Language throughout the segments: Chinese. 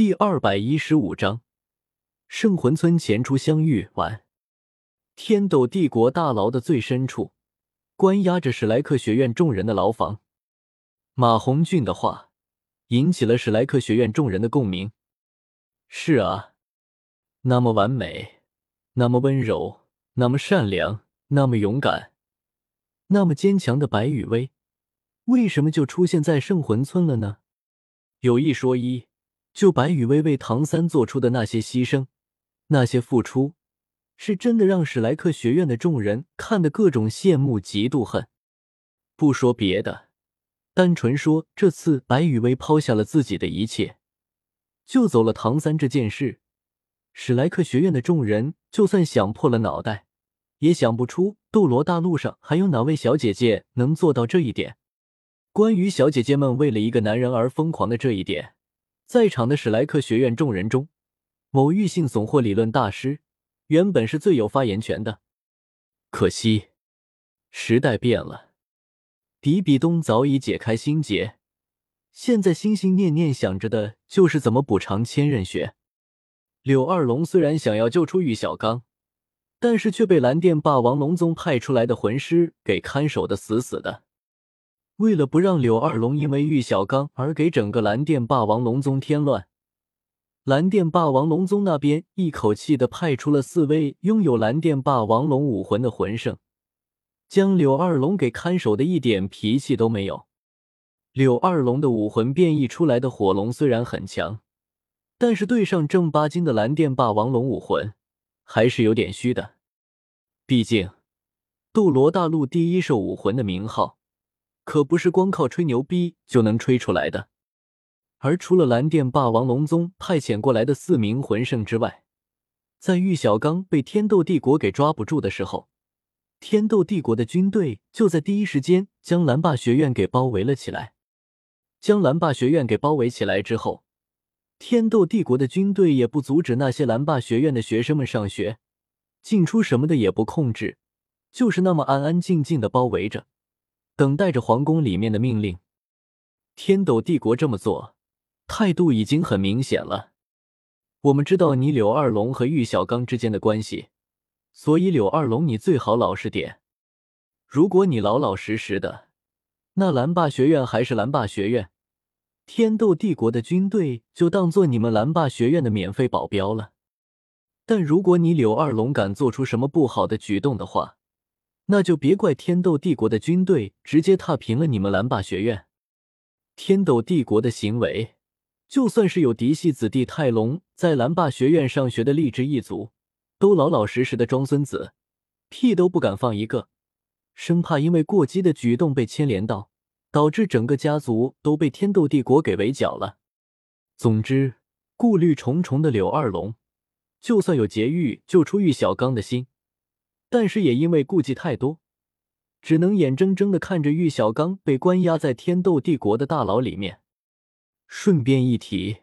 第二百一十五章，圣魂村前出相遇。完，天斗帝国大牢的最深处，关押着史莱克学院众人的牢房。马红俊的话引起了史莱克学院众人的共鸣。是啊，那么完美，那么温柔，那么善良，那么勇敢，那么坚强的白羽薇，为什么就出现在圣魂村了呢？有一说一。就白羽薇为唐三做出的那些牺牲，那些付出，是真的让史莱克学院的众人看得各种羡慕、嫉妒、恨。不说别的，单纯说这次白羽薇抛下了自己的一切，救走了唐三这件事，史莱克学院的众人就算想破了脑袋，也想不出斗罗大陆上还有哪位小姐姐能做到这一点。关于小姐姐们为了一个男人而疯狂的这一点。在场的史莱克学院众人中，某异性怂货理论大师原本是最有发言权的。可惜，时代变了，迪比东早已解开心结，现在心心念念想着的就是怎么补偿千仞雪。柳二龙虽然想要救出玉小刚，但是却被蓝电霸王龙宗派出来的魂师给看守的死死的。为了不让柳二龙因为玉小刚而给整个蓝电霸王龙宗添乱，蓝电霸王龙宗那边一口气的派出了四位拥有蓝电霸王龙武魂的魂圣，将柳二龙给看守的一点脾气都没有。柳二龙的武魂变异出来的火龙虽然很强，但是对上正八经的蓝电霸王龙武魂，还是有点虚的。毕竟，斗罗大陆第一兽武魂的名号。可不是光靠吹牛逼就能吹出来的。而除了蓝电霸王龙宗派遣过来的四名魂圣之外，在玉小刚被天斗帝国给抓不住的时候，天斗帝国的军队就在第一时间将蓝霸学院给包围了起来。将蓝霸学院给包围起来之后，天斗帝国的军队也不阻止那些蓝霸学院的学生们上学、进出什么的也不控制，就是那么安安静静的包围着。等待着皇宫里面的命令。天斗帝国这么做，态度已经很明显了。我们知道你柳二龙和玉小刚之间的关系，所以柳二龙你最好老实点。如果你老老实实的，那蓝霸学院还是蓝霸学院，天斗帝国的军队就当做你们蓝霸学院的免费保镖了。但如果你柳二龙敢做出什么不好的举动的话，那就别怪天斗帝国的军队直接踏平了你们蓝霸学院。天斗帝国的行为，就算是有嫡系子弟泰隆在蓝霸学院上学的励志一族，都老老实实的装孙子，屁都不敢放一个，生怕因为过激的举动被牵连到，导致整个家族都被天斗帝国给围剿了。总之，顾虑重重的柳二龙，就算有劫狱救出玉小刚的心。但是也因为顾忌太多，只能眼睁睁的看着玉小刚被关押在天斗帝国的大牢里面。顺便一提，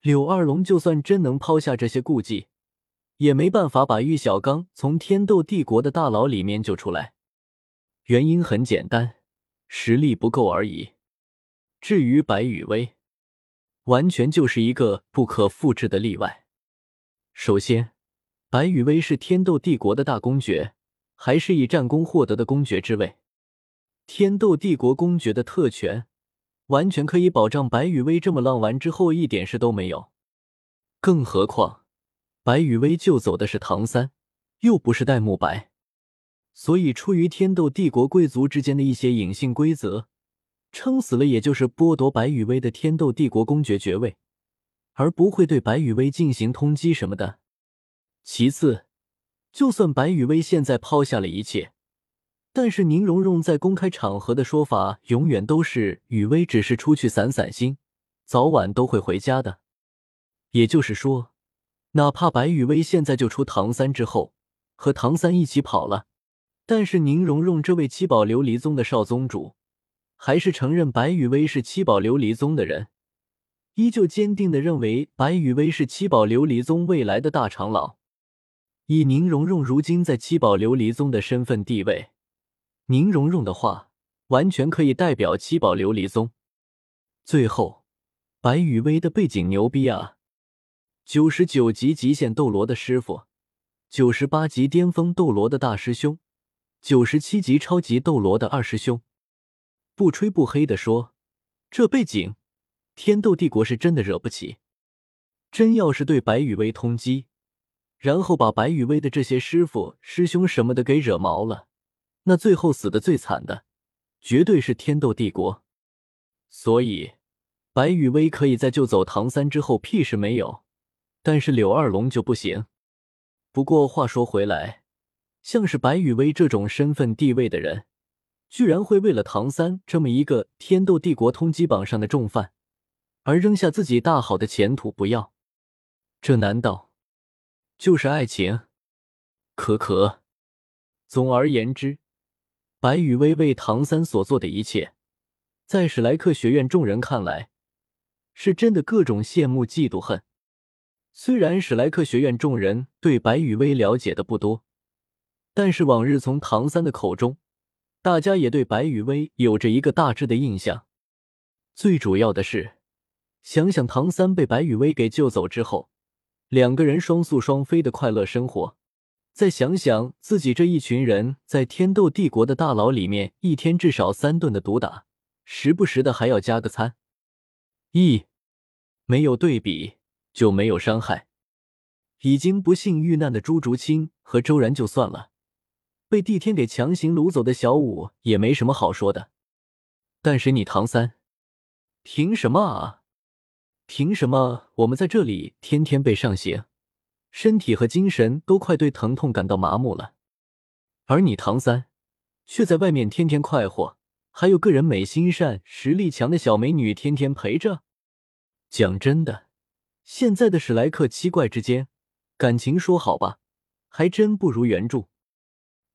柳二龙就算真能抛下这些顾忌，也没办法把玉小刚从天斗帝国的大牢里面救出来。原因很简单，实力不够而已。至于白羽薇，完全就是一个不可复制的例外。首先。白羽薇是天斗帝国的大公爵，还是以战功获得的公爵之位。天斗帝国公爵的特权，完全可以保障白羽薇这么浪完之后一点事都没有。更何况，白羽薇救走的是唐三，又不是戴沐白，所以出于天斗帝国贵族之间的一些隐性规则，撑死了也就是剥夺白羽薇的天斗帝国公爵爵位，而不会对白羽薇进行通缉什么的。其次，就算白雨薇现在抛下了一切，但是宁荣荣在公开场合的说法永远都是雨薇只是出去散散心，早晚都会回家的。也就是说，哪怕白雨薇现在救出唐三之后和唐三一起跑了，但是宁荣荣这位七宝琉璃宗的少宗主，还是承认白雨薇是七宝琉璃宗的人，依旧坚定的认为白雨薇是七宝琉璃宗未来的大长老。以宁荣荣如今在七宝琉璃宗的身份地位，宁荣荣的话完全可以代表七宝琉璃宗。最后，白羽薇的背景牛逼啊！九十九级极限斗罗的师傅，九十八级巅峰斗罗的大师兄，九十七级超级斗罗的二师兄。不吹不黑的说，这背景，天斗帝国是真的惹不起。真要是对白羽薇通缉，然后把白羽薇的这些师傅、师兄什么的给惹毛了，那最后死的最惨的，绝对是天斗帝国。所以，白羽薇可以在救走唐三之后屁事没有，但是柳二龙就不行。不过话说回来，像是白羽薇这种身份地位的人，居然会为了唐三这么一个天斗帝国通缉榜上的重犯，而扔下自己大好的前途不要？这难道就是爱情？可可。总而言之，白羽薇为唐三所做的一切，在史莱克学院众人看来，是真的各种羡慕、嫉妒、恨。虽然史莱克学院众人对白羽薇了解的不多，但是往日从唐三的口中，大家也对白羽薇有着一个大致的印象。最主要的是，想想唐三被白羽薇给救走之后。两个人双宿双飞的快乐生活，再想想自己这一群人在天斗帝国的大牢里面，一天至少三顿的毒打，时不时的还要加个餐。一没有对比就没有伤害。已经不幸遇难的朱竹清和周然就算了，被帝天给强行掳走的小五也没什么好说的。但是你唐三，凭什么啊？凭什么我们在这里天天被上刑，身体和精神都快对疼痛感到麻木了，而你唐三却在外面天天快活，还有个人美心善、实力强的小美女天天陪着。讲真的，现在的史莱克七怪之间感情说好吧，还真不如原著；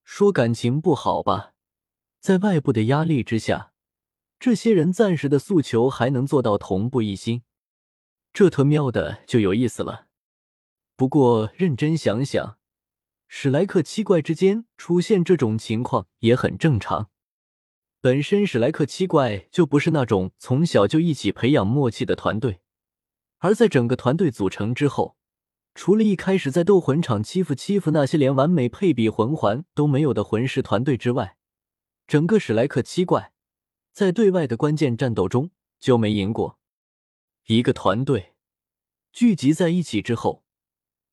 说感情不好吧，在外部的压力之下，这些人暂时的诉求还能做到同步一心。这特喵的就有意思了。不过认真想想，史莱克七怪之间出现这种情况也很正常。本身史莱克七怪就不是那种从小就一起培养默契的团队，而在整个团队组成之后，除了一开始在斗魂场欺负欺负那些连完美配比魂环都没有的魂师团队之外，整个史莱克七怪在对外的关键战斗中就没赢过。一个团队聚集在一起之后，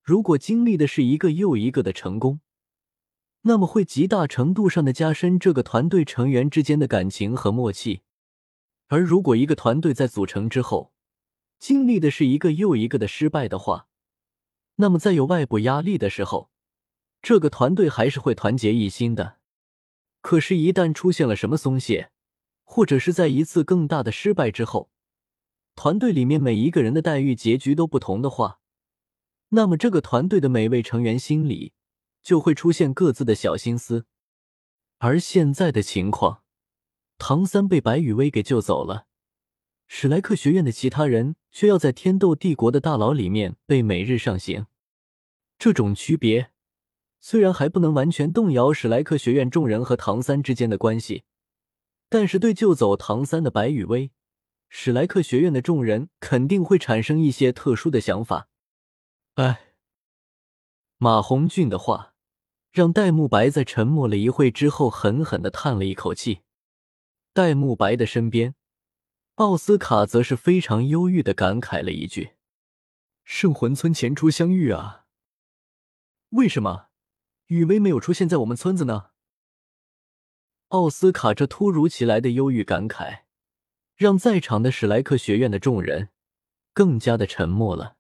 如果经历的是一个又一个的成功，那么会极大程度上的加深这个团队成员之间的感情和默契；而如果一个团队在组成之后，经历的是一个又一个的失败的话，那么在有外部压力的时候，这个团队还是会团结一心的。可是，一旦出现了什么松懈，或者是在一次更大的失败之后，团队里面每一个人的待遇结局都不同的话，那么这个团队的每位成员心里就会出现各自的小心思。而现在的情况，唐三被白羽薇给救走了，史莱克学院的其他人却要在天斗帝国的大牢里面被每日上刑。这种区别虽然还不能完全动摇史莱克学院众人和唐三之间的关系，但是对救走唐三的白羽薇。史莱克学院的众人肯定会产生一些特殊的想法。哎，马红俊的话让戴沐白在沉默了一会之后，狠狠的叹了一口气。戴沐白的身边，奥斯卡则是非常忧郁的感慨了一句：“圣魂村前出相遇啊，为什么雨薇没有出现在我们村子呢？”奥斯卡这突如其来的忧郁感慨。让在场的史莱克学院的众人更加的沉默了。